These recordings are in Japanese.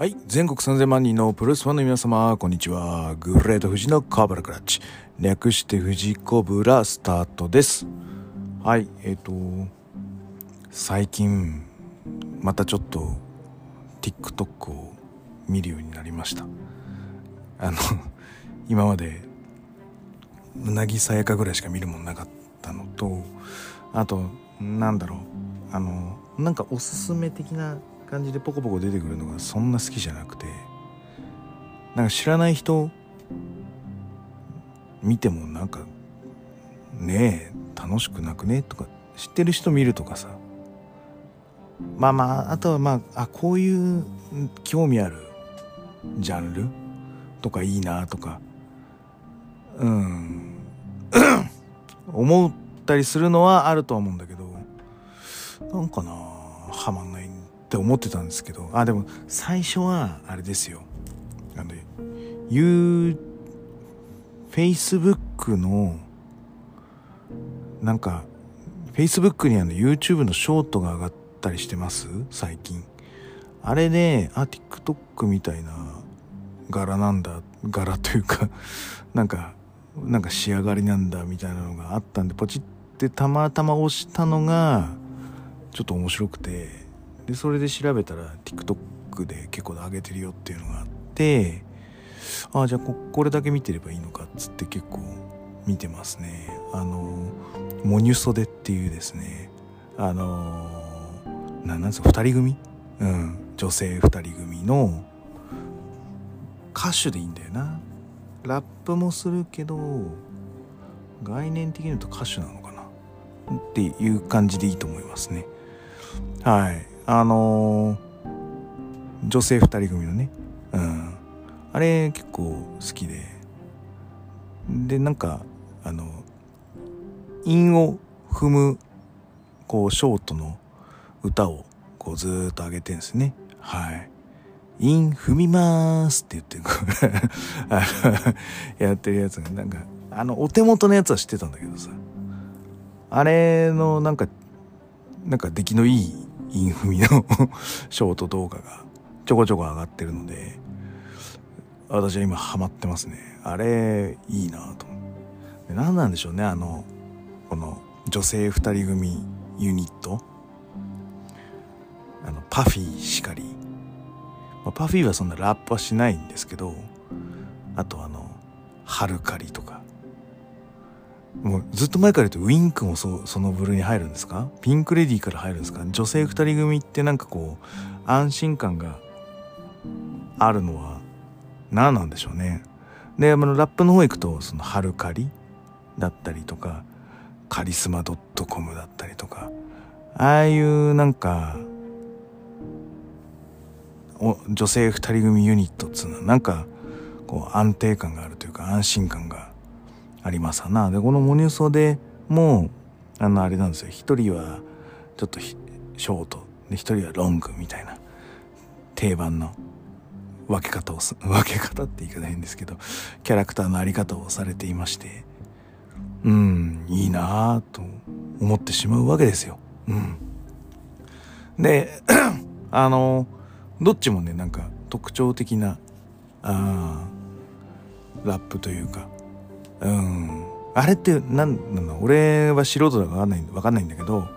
はい。全国3000万人のプロレスファンの皆様、こんにちは。グレート富士のカーブラクラッチ。略して富士コブラスタートです。はい。えっ、と、最近、またちょっと、TikTok を見るようになりました。あの、今まで、うなぎさやかぐらいしか見るもんなかったのと、あと、なんだろう。あの、なんかおすすめ的な感じでポコポコ出てくるのがそんな好きじゃなくてなんか知らない人見てもなんかねえ楽しくなくねとか知ってる人見るとかさ。まあまああとはまああこういう興味あるジャンルとかいいなとかうん 思ったりするのはあるとは思うんだけどなんかなはまんないんだって思ってたんですけどあでも最初はあれですよ。あの You Facebook のなんか Facebook にあの YouTube のショートが上がったりしてます？最近。あれであ TikTok みたいな柄なんだ柄というか なんかなんか仕上がりなんだみたいなのがあったんでポチってたまたま押したのがちょっと面白くて。でそれで調べたら TikTok で結構上げてるよっていうのがあってああじゃあここれだけ見てればいいのかっつって結構見てますね。あのモニュソデっていうですねあのななんですか2人組？うん。女性2人組の歌手でいいんだよな。ラップもするけど概念的に言うと歌手なのかな？っていう感じでいいと思いますね。はい。あのー女性2人組のね。うん。あれ結構好きで。でなんかあの韻を踏むこうショートの歌をこうずーっと上げてんですね。はい。韻踏みますって言ってこう あのやってるやつがなんかあのお手元のやつは知ってたんだけどさ。あれのなんかなんか出来のいいインフミのショート動画がちょこちょこ上がってるので私は今ハマってますね。あれいいなと思って。何なんでしょうねあのこの女性2人組ユニット。あのパフィーしかり、ま、パフィーはそんなラップはしないんですけどあとあのハルカリとか。もうずっと前から言うとウィンクもそその部類に入るんですか？ピンクレディーから入るんですか？女性2人組ってなんかこう安心感があるのは何なんでしょうね。であのラップの方行くとそのハルカリだったりとかカリスマ .com だったりとかああいうなんかお女性2人組ユニットっつうのはなんかこう安定感があるというか安心感がありますな。でこのモニュソでもあのあれなんですよ。一人はちょっとショート。で一人はロングみたいな定番の分け方をす 分け方って言い方変ですけどキャラクターのあり方をされていまして。うんいいなぁと思ってしまうわけですよ。うん、で あのどっちもねなんか特徴的なあラップというかうん。あれって何なの？俺は素人だから分かんない分かんないんだけど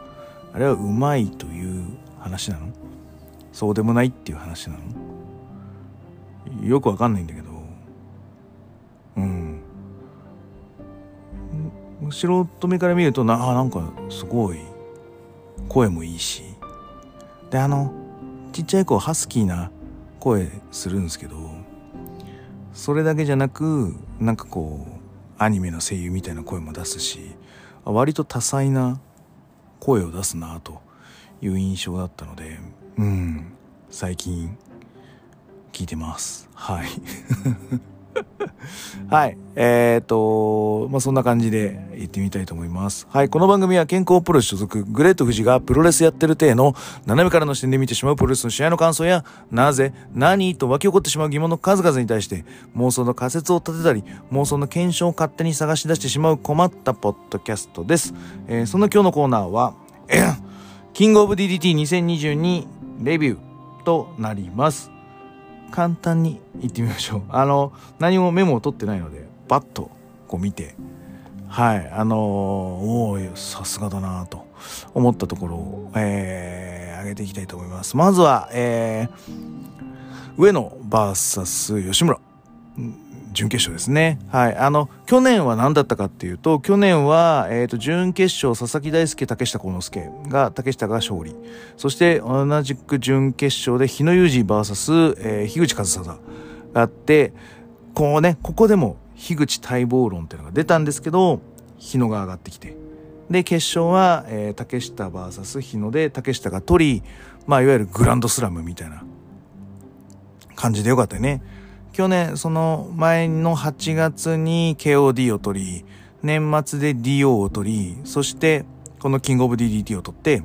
あれはうまいという話なの？そうでもないっていう話なの？よく分かんないんだけど。うん。素人目から見るとなあなんかすごい声もいいし。であのちっちゃい子ハスキーな声するんですけどそれだけじゃなくなんかこうアニメの声優みたいな声も出すし割と多彩な声を出すなという印象だったのでうん最近聞いてます。はい。はい。えっ、と、まあ、そんな感じで行ってみたいと思います。はい。この番組は健康プロ所属、グレート富士がプロレスやってる体の斜めからの視点で見てしまうプロレスの試合の感想や、なぜ、何と湧き起こってしまう疑問の数々に対して、妄想の仮説を立てたり、妄想の検証を勝手に探し出してしまう困ったポッドキャストです。えー、その今日のコーナーは、キングオブ DDT2022 レビューとなります。簡単に行ってみましょう。あの何もメモを取ってないのでバッとこう見て。はい。あのー、おおさすがだなと思ったところを、えー、上げていきたいと思います。まずは、えー、上野 VS 吉村。準決勝ですね。はい。あの、去年は何だったかっていうと、去年は、えっ、ー、と、準決勝、佐々木大輔、竹下幸之助が、竹下が勝利。そして、同じく準決勝で、日野裕二 VS、えー、樋口和沙があって、こうね、ここでも、樋口待望論っていうのが出たんですけど、日野が上がってきて。で、決勝は、えー、竹下 VS 日野で、竹下が取り、まあ、いわゆるグランドスラムみたいな感じでよかったよね。去年、その前の8月に KOD を取り、年末で DO を取り、そしてこのキングオブ DDT を取って、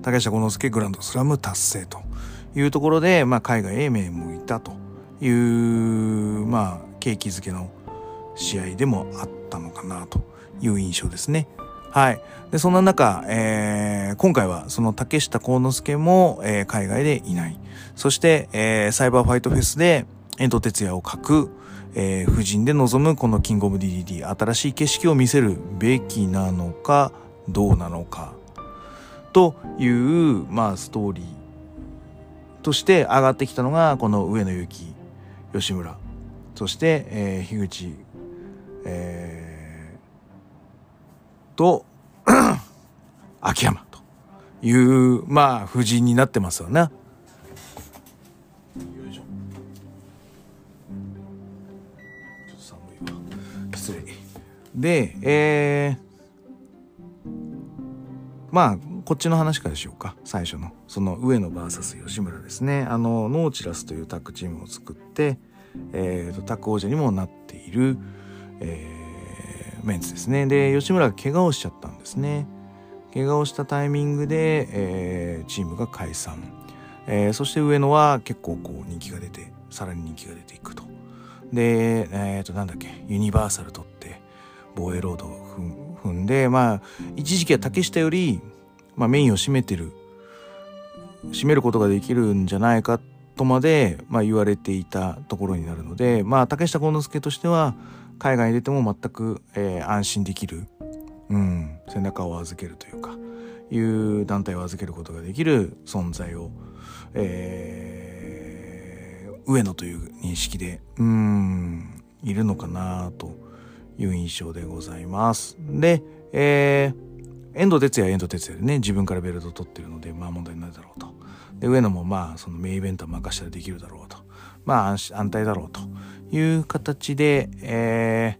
竹下幸之助グランドスラム達成というところで、まあ、海外へ目向いたという、まあ、景気づけの試合でもあったのかなという印象ですね。はい。で、そんな中、えー、今回はその竹下幸之助も、えー、海外でいない。そして、えー、サイバーファイトフェスで、遠藤哲也を書く、えー、夫人で臨むこのキングオブ DDD、新しい景色を見せるべきなのか、どうなのか、という、まあ、ストーリー。として上がってきたのが、この上野由紀、吉村、そして、えー、樋口、えー、と、秋山という、まあ、夫人になってますよね。失礼。で、えー、まあ、こっちの話からしようか。最初の。その上野 VS 吉村ですね。あの、ノーチラスというタッグチームを作って、えーと、タッグ王者にもなっている、えー、メンツですね。で、吉村が怪我をしちゃったんですね。怪我をしたタイミングで、えー、チームが解散。えー、そして上野は結構こう人気が出て、さらに人気が出ていくと。で、えっ、ー、と、なんだっけ、ユニバーサル取って、防衛ロードを踏んで、まあ、一時期は竹下より、まあ、メインを占めてる、占めることができるんじゃないかとまで、まあ、言われていたところになるので、まあ、竹下幸之助としては、海外に出ても全く、えー、安心できる、うん、背中を預けるというか、いう団体を預けることができる存在を、えー上野という認識で、うん、いるのかなという印象でございます。で、えー、遠藤哲也は遠藤哲也でね、自分からベルトを取ってるので、まあ問題ないだろうと。で、上野もまあ、そのメインイベントは任したらできるだろうと。まあ、安泰だろうという形で、え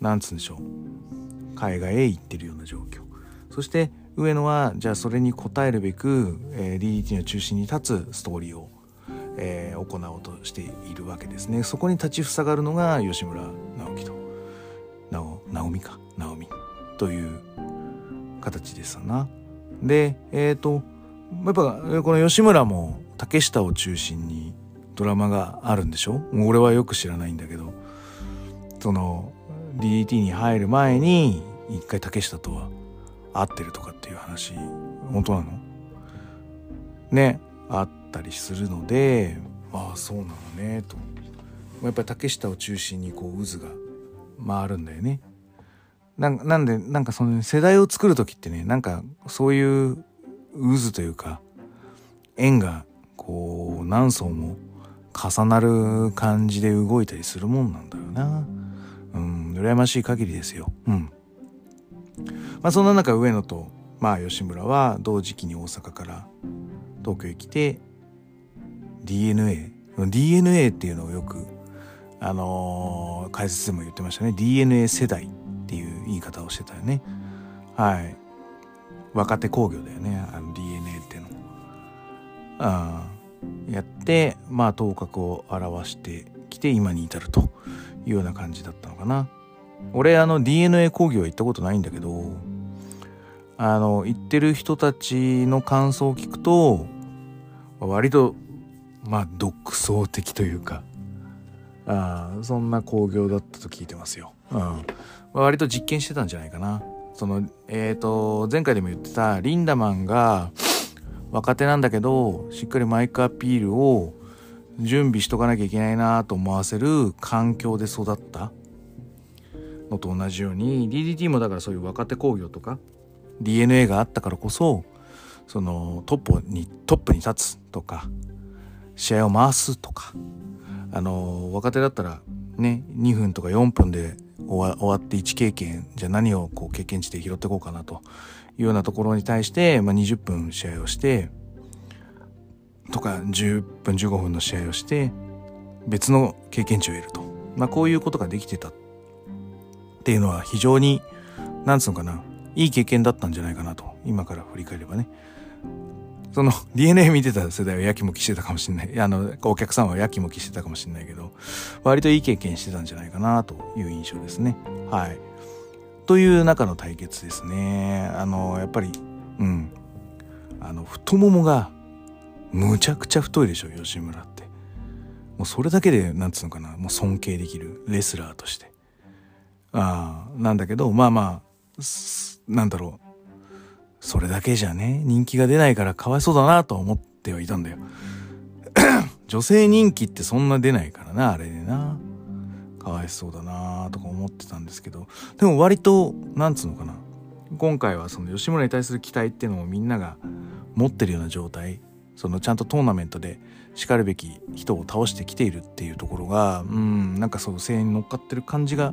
ー、なんつうんでしょう。海外へ行ってるような状況。そして、上野は、じゃあそれに応えるべく、えー、DDT の中心に立つストーリーをえー、行おうとしているわけですね。そこに立ちふさがるのが吉村直樹と。直直美か。直美。という形ですな。でえっ、ー、とやっぱこの吉村も竹下を中心にドラマがあるんでしょ？俺はよく知らないんだけど。その DDT に入る前に一回竹下とは会ってるとかっていう話本当なの？ねあったりするのでああそうなのねと。やっぱり竹下を中心にこう渦が回るんだよね。なんなんでなんかその世代を作る時ってねなんかそういう渦というか円がこう何層も重なる感じで動いたりするもんなんだよな。うん羨ましい限りですよ。うん。まあそんな中上野とまあ吉村は同時期に大阪から東京へ来て DNA DNA っていうのをよくあのー、解説でも言ってましたね。DNA 世代っていう言い方をしてたよね。はい。若手工業だよねあの DNA っていうの。あやってまあ頭角を表してきて今に至るというような感じだったのかな俺あの DNA 工業行ったことないんだけどあの行ってる人たちの感想を聞くと割とまあ独創的というかあそんな興行だったと聞いてますよ。うん、割と実験してたんじゃないかな。そのえっ、ー、と前回でも言ってたリンダマンが若手なんだけどしっかりマイクアピールを準備しとかなきゃいけないなと思わせる環境で育った。のと同じように DDT もだからそういう若手工業とか DNA があったからこそそのトップにトップに立つとか試合を回すとかあの若手だったらね2分とか4分で終わって1経験じゃあ何をこう経験値で拾っていこうかなというようなところに対して、まあ、20分試合をしてとか10分15分の試合をして別の経験値を得ると、まあ、こういうことができてたっていうのは非常になんつうのかないい経験だったんじゃないかなと今から振り返ればねその DNA 見てた世代はやきもきしてたかもしれない。あの、お客さんはやきもきしてたかもしれないけど、割といい経験してたんじゃないかなという印象ですね。はい。という中の対決ですね。あの、やっぱり、うん。あの、太ももがむちゃくちゃ太いでしょ、吉村って。もうそれだけで、なんつうのかな、もう尊敬できるレスラーとして。ああ、なんだけど、まあまあ、なんだろう。それだけじゃね、人気が出ないからかわいそうだなとは思ってはいたんだよ。女性人気ってそんな出ないからな、あれでな。かわいそうだなとか思ってたんですけど、でも割と、なんつうのかな。今回はその吉村に対する期待っていうのをみんなが持ってるような状態、そのちゃんとトーナメントで叱るべき人を倒してきているっていうところが、うん、なんかそう声援に乗っかってる感じが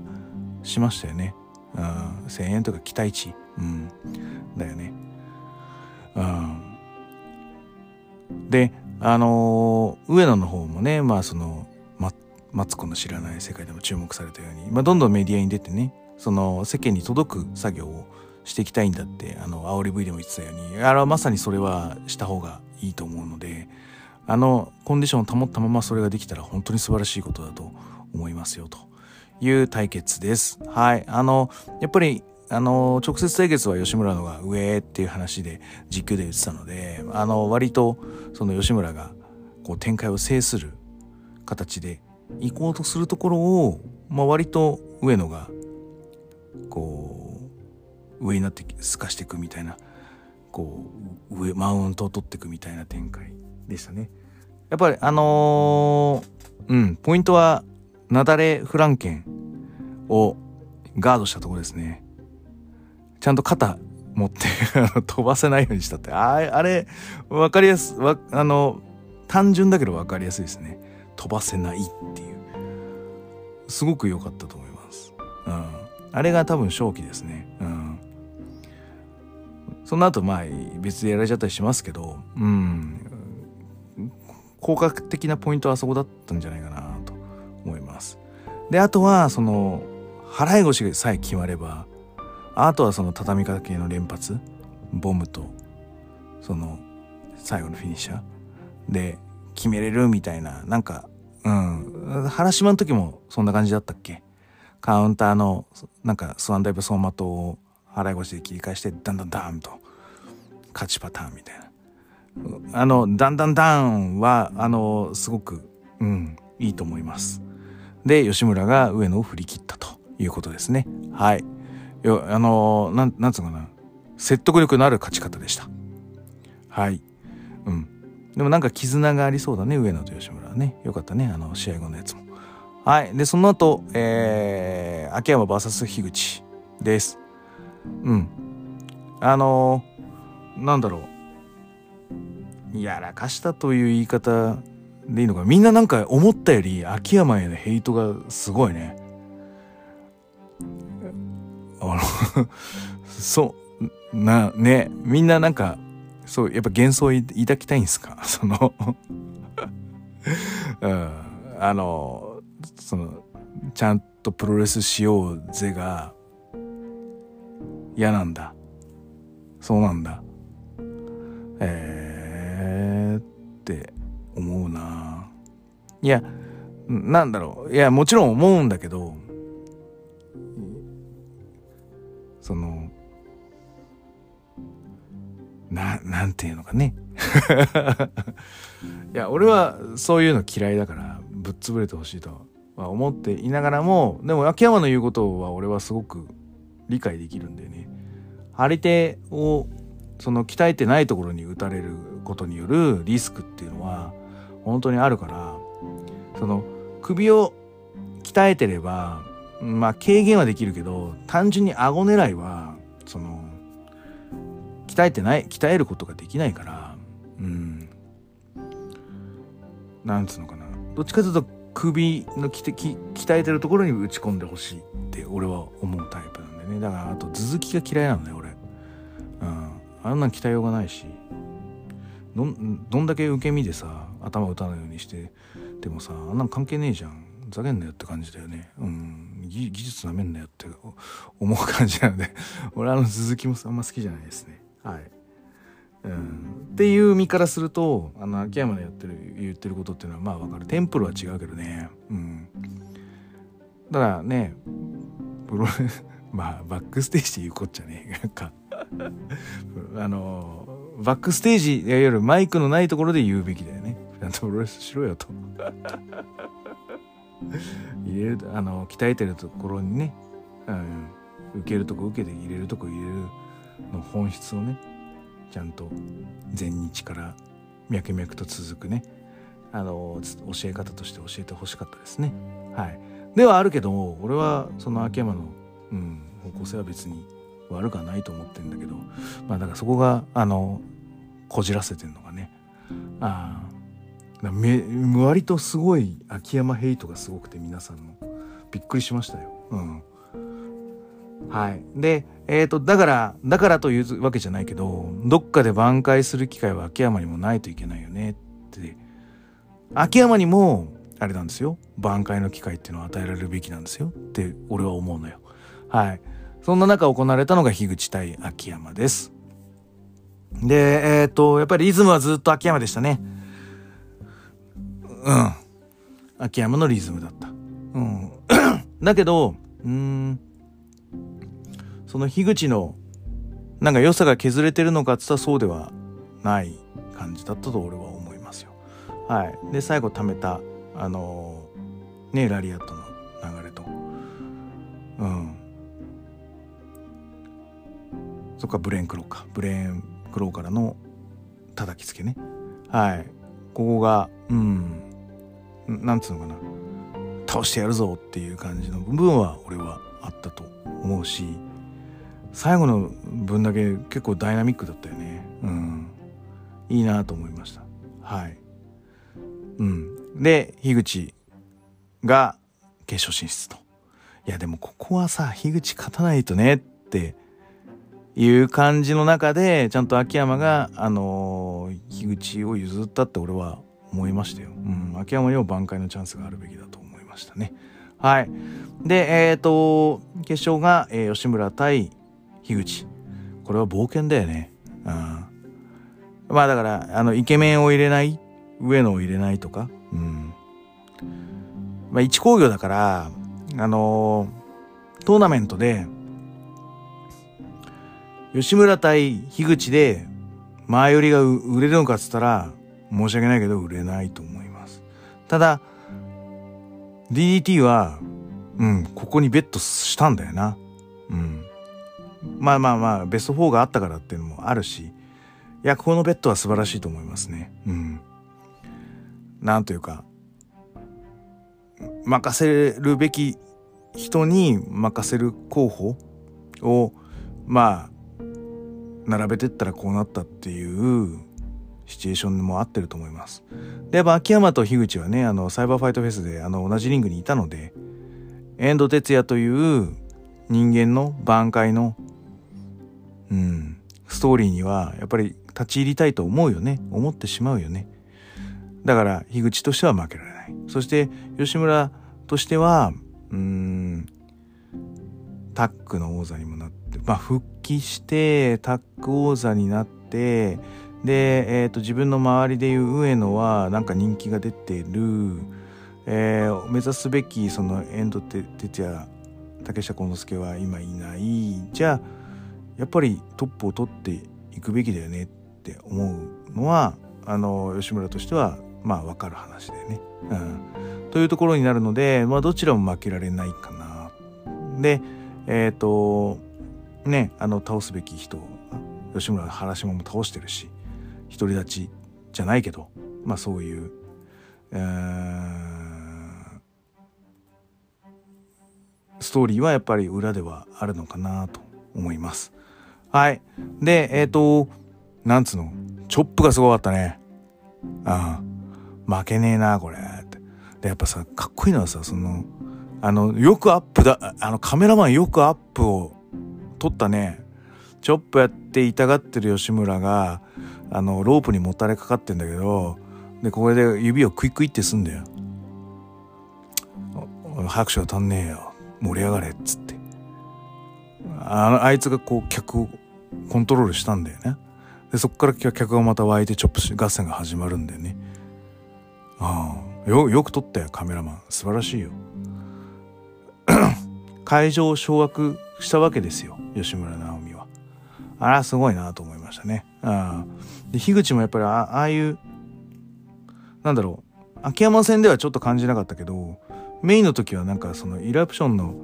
しましたよね。うん、声援とか期待値。うん、だよね。うん、であのー、上野の方もねまあその、マツコの知らない世界でも注目されたように、まあ、どんどんメディアに出てねその世間に届く作業をしていきたいんだってあの煽り V でも言ってたようにあれはまさにそれはした方がいいと思うのであのコンディションを保ったままそれができたら本当に素晴らしいことだと思いますよという対決です。はい。あの、やっぱりあの、直接対決は吉村のが上っていう話で実況で言ってたので、あの、割とその吉村がこう展開を制する形で行こうとするところを、まあ、割と上野がこう上になって透かしていくみたいなこう上マウントを取っていくみたいな展開でしたね。やっぱりあのー、うんポイントは雪崩フランケンをガードしたところですね。ちゃんと肩持って 飛ばせないようにしたって、ああれ、わかりやす、わ、あの、単純だけどわかりやすいですね。飛ばせないっていう。すごく良かったと思います。うん。あれが多分正気ですね。うん。その後、まあ、別でやられちゃったりしますけど、うん。効果的なポイントはそこだったんじゃないかなと思います。で、あとは、その、払い腰さえ決まれば、あとはその畳みかけの連発ボムとその最後のフィニッシャーで決めれるみたいななんかうん。原島の時もそんな感じだったっけ？カウンターのなんかスワンダイブ走馬灯を払い腰で切り返してダンダンダンと勝ちパターンみたいな。あのダンダンダンはあのすごくうんいいと思います。で吉村が上野を振り切ったということですね。はい。よあのなんなんつうのかな。説得力のある勝ち方でした。はい。うん。でもなんか絆がありそうだね上野と吉村はね。よかったねあの試合後のやつも。はい。でその後えー、秋山 VS 樋口です。うん。あのなんだろう。やらかしたという言い方でいいのか。みんななんか思ったより秋山へのヘイトがすごいね。あの そうなね。みんななんかそうやっぱ幻想を抱きたいんですか？その うん、あのそのちゃんとプロレスしようぜが嫌なんだ。そうなんだ。えー、って思うな。いやなんだろう。いやもちろん思うんだけどななんていうのかね いや俺はそういうの嫌いだからぶっ潰れてほしいとは思っていながらもでも秋山の言うことは俺はすごく理解できるんだよね。張り手をその鍛えてないところに打たれることによるリスクっていうのは本当にあるからその首を鍛えてればまあ軽減はできるけど単純に顎狙いはその鍛えてない鍛えることができないからうん。なんつうのかな。どっちかというと首のきてき鍛えてるところに打ち込んでほしいって俺は思うタイプなんでね。だからあと頭突きが嫌いなのね俺。うん。あんなん鍛えようがないし。どんだけ受け身でさ頭打たないようにしてでもさあんなん関係ねえじゃん。ざけんなよって感じだよね。うん。技術なめんなよって思う感じなので俺あの続きもあんま好きじゃないですね。はい。うん、っていう身からするとあの秋山のやってる言ってることっていうのはまあわかる。テンプルは違うけどね。うん。だらねプロレス まあバックステージで言うこっちゃね。なんか。あのバックステージいわゆるマイクのないところで言うべきだよね。ちゃんとプロレスしろよと。入れるあの鍛えてるところにね、うん、受けるとこ受けて入れるとこ入れる。の本質をねちゃんと前日から脈々と続くねあの教え方として教えてほしかったですね。はい、ではあるけど俺はその秋山の、うん、方向性は別に悪くはないと思ってるんだけどまあだからそこがあのこじらせてんのがねあめ割とすごい秋山ヘイトがすごくて皆さんのびっくりしましたよ。うん、はい。で、えっ、ー、と、だから、だからというわけじゃないけど、どっかで挽回する機会は秋山にもないといけないよねって。秋山にも、あれなんですよ。挽回の機会っていうのを与えられるべきなんですよ。って俺は思うのよ。はい。そんな中行われたのが樋口対秋山です。で、えっ、ー、と、やっぱりリズムはずっと秋山でしたね。うん。秋山のリズムだった。うん。だけど、うん、その樋口のなんか良さが削れてるのかっつったらそうではない感じだったと俺は思いますよ。はい。で、最後貯めた、あのー、ね、ラリアットの流れと。うん。そっか、ブレーンクローか。ブレーンクローからの叩きつけね。はい。ここが、うん。なんつうのかな。倒してやるぞっていう感じの部分は俺はあったと思うし、最後の分だけ結構ダイナミックだったよね。うん。いいなと思いました。はい。うん。で樋口が決勝進出と。いやでもここはさ樋口勝たないとねっていう感じの中でちゃんと秋山があのー、樋口を譲ったって俺は思いましたよ、うん、秋山にも挽回のチャンスがあるべきだと思いましたね。はい。でえっ、ー、と決勝が、えー、吉村対樋口。これは冒険だよね。うん。まあだからあのイケメンを入れない上野を入れないとか。うん。まあ一工業だからあのー、トーナメントで吉村対樋口で前寄りが売れるのかっつったら申し訳ないけど売れないと思います。ただ DDT はうんここにベットしたんだよな。まあまあまあ、ベスト4があったからっていうのもあるし、いや、このベッドは素晴らしいと思いますね。うん。なんというか、任せるべき人に任せる候補を、まあ、並べてったらこうなったっていうシチュエーションも合ってると思います。で、やっぱ秋山と樋口はね、あの、サイバーファイトフェスであの同じリングにいたので、遠藤哲也という人間の挽回のうん、ストーリーにはやっぱり立ち入りたいと思うよね。思ってしまうよね。だから樋口としては負けられない。そして吉村としてはうんタックの王座にもなってまあ復帰してタック王座になってで、えーと、自分の周りでいう上野はなんか人気が出てる、えー、目指すべきその遠藤哲也竹下幸之助は今いない。じゃあやっぱりトップを取っていくべきだよねって思うのはあの吉村としてはまあ分かる話だよね。うん、というところになるので、まあ、どちらも負けられないかな。でえっ、ー、とねあの倒すべき人吉村原島も倒してるし独り立ちじゃないけど、まあ、そういううんストーリーはやっぱり裏ではあるのかなと思います。はい。で、えっ、ー、と、なんつうの、チョップがすごかったね。ああ、負けねえな、これ。で、やっぱさ、かっこいいのはさ、その、あの、よくアップだ、あの、カメラマンよくアップを撮ったね。チョップやって痛がってる吉村が、あの、ロープにもたれかかってんだけど、で、これで指をクイクイってすんだよ。拍手が足んねえよ。盛り上がれっつって。あの、あいつがこう客をコントロールしたんだよね。で、そっから客がまた湧いてチョップ合戦が始まるんだよね。ああ、よ、よく撮ったよ、カメラマン。素晴らしいよ。会場を掌握したわけですよ、吉村直美は。あら、すごいなと思いましたね。あで、樋口もやっぱりあああいう、なんだろう、秋山戦ではちょっと感じなかったけど、メインの時はなんかそのイラプションの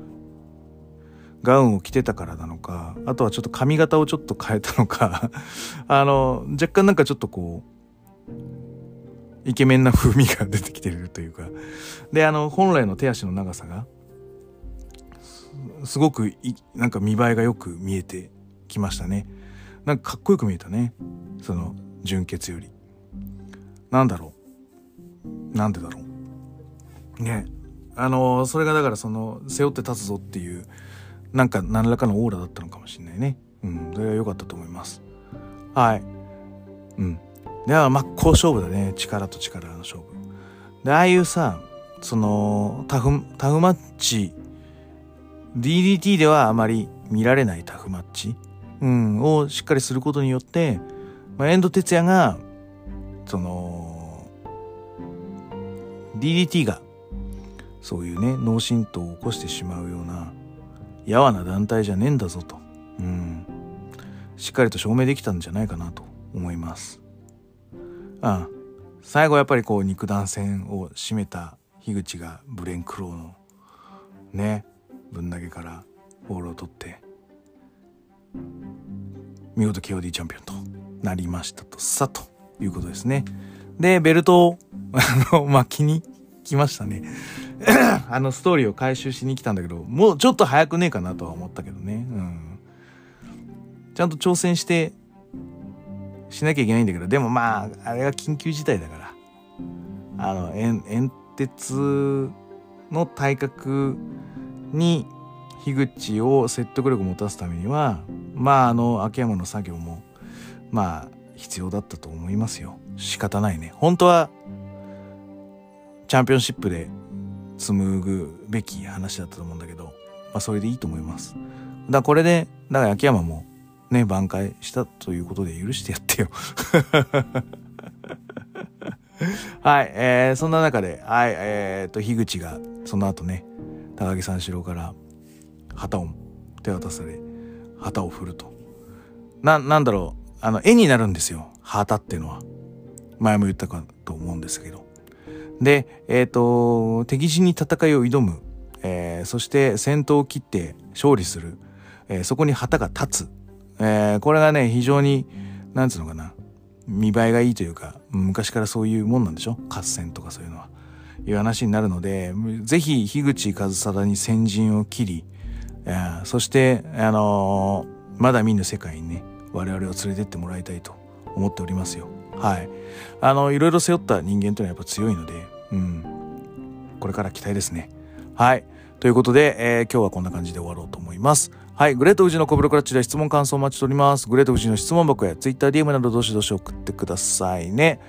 ガウンを着てたからなのか、あとはちょっと髪型をちょっと変えたのか あの、若干なんかちょっとこう、イケメンな風味が出てきてるというか、で、あの、本来の手足の長さが、すごくなんか見栄えがよく見えてきましたね。なんかかっこよく見えたね。その、純潔より。なんだろう。なんでだろう。ね。あの、それがだからその、背負って立つぞっていう、なんか何らかのオーラだったのかもしれないね。うん、それは良かったと思います。はい。うん。では、真っ向勝負だね。力と力の勝負。で、ああいうさ、その、タフ、タフマッチ、DDT ではあまり見られないタフマッチ、うん、をしっかりすることによって、まあ、遠藤哲也が、その、DDT が、そういうね、脳震盪を起こしてしまうような、やわな団体じゃねえんだぞと、うん、しっかりと証明できたんじゃないかなと思います。ああ最後やっぱりこう肉弾戦を締めた樋口がブレンクローのねぶん投げからボールを取って見事 KOD チャンピオンとなりましたとさということですね。でベルトを巻きに来ましたね。あのストーリーを回収しに来たんだけど、もうちょっと早くねえかなとは思ったけどね。うん。ちゃんと挑戦して、しなきゃいけないんだけど、でもまあ、あれは緊急事態だから。あの、煙鉄の体格に樋口を説得力を持たすためには、まあ、あの、秋山の作業も、まあ、必要だったと思いますよ。仕方ないね。本当は、チャンピオンシップで紡ぐべき話だったと思うんだけど、まあ、それでいいと思います。だこれで、だから秋山もね、挽回したということで許してやってよ。はい、えー、そんな中で、はい、えー、と、樋口が、その後ね、高木三四郎から旗を手渡され、旗を振ると。な、なんだろう、あの、絵になるんですよ。旗っていうのは。前も言ったかと思うんですけど。で、えっ、ー、と、敵陣に戦いを挑む、えー、そして戦闘を切って勝利する、えー、そこに旗が立つ、え、これがね、非常に、なんつうのかな、見栄えがいいというか、昔からそういうもんなんでしょ？合戦とかそういうのは。いう話になるので、ぜひ、樋口和貞に先陣を切り、えー、そして、あのー、まだ見ぬ世界にね、我々を連れてってもらいたいと思っておりますよ。はい。あの、いろいろ背負った人間というのはやっぱ強いので、うん。これから期待ですね。はい。ということで、えー、今日はこんな感じで終わろうと思います。はい。グレート富士のコブロクラッチで質問感想お待ちしております。グレート富士の質問箱や TwitterDM などどしどし送ってくださいね。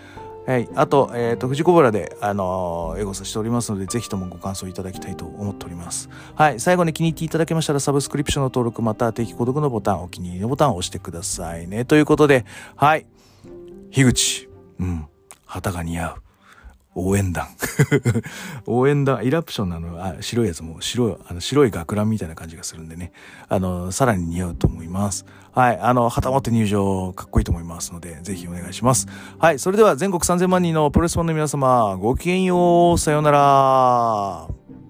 はい。あと、えっ、ー、と、富士コブラで、あのー、エゴサしておりますので、ぜひともご感想いただきたいと思っております。はい。最後に気に入っていただけましたら、サブスクリプションの登録、また定期購読のボタン、お気に入りのボタンを押してくださいね。ということで、はい。樋口。うん。旗が似合う。応援団。応援団、イラプションなの、あ、白いやつも白い、あの、白い学ランみたいな感じがするんでね。あの、さらに似合うと思います。はい。あの、旗持って入場、かっこいいと思いますので、ぜひお願いします。はい。それでは全国3000万人のプロレスファンの皆様、ごきげんよう。さようなら。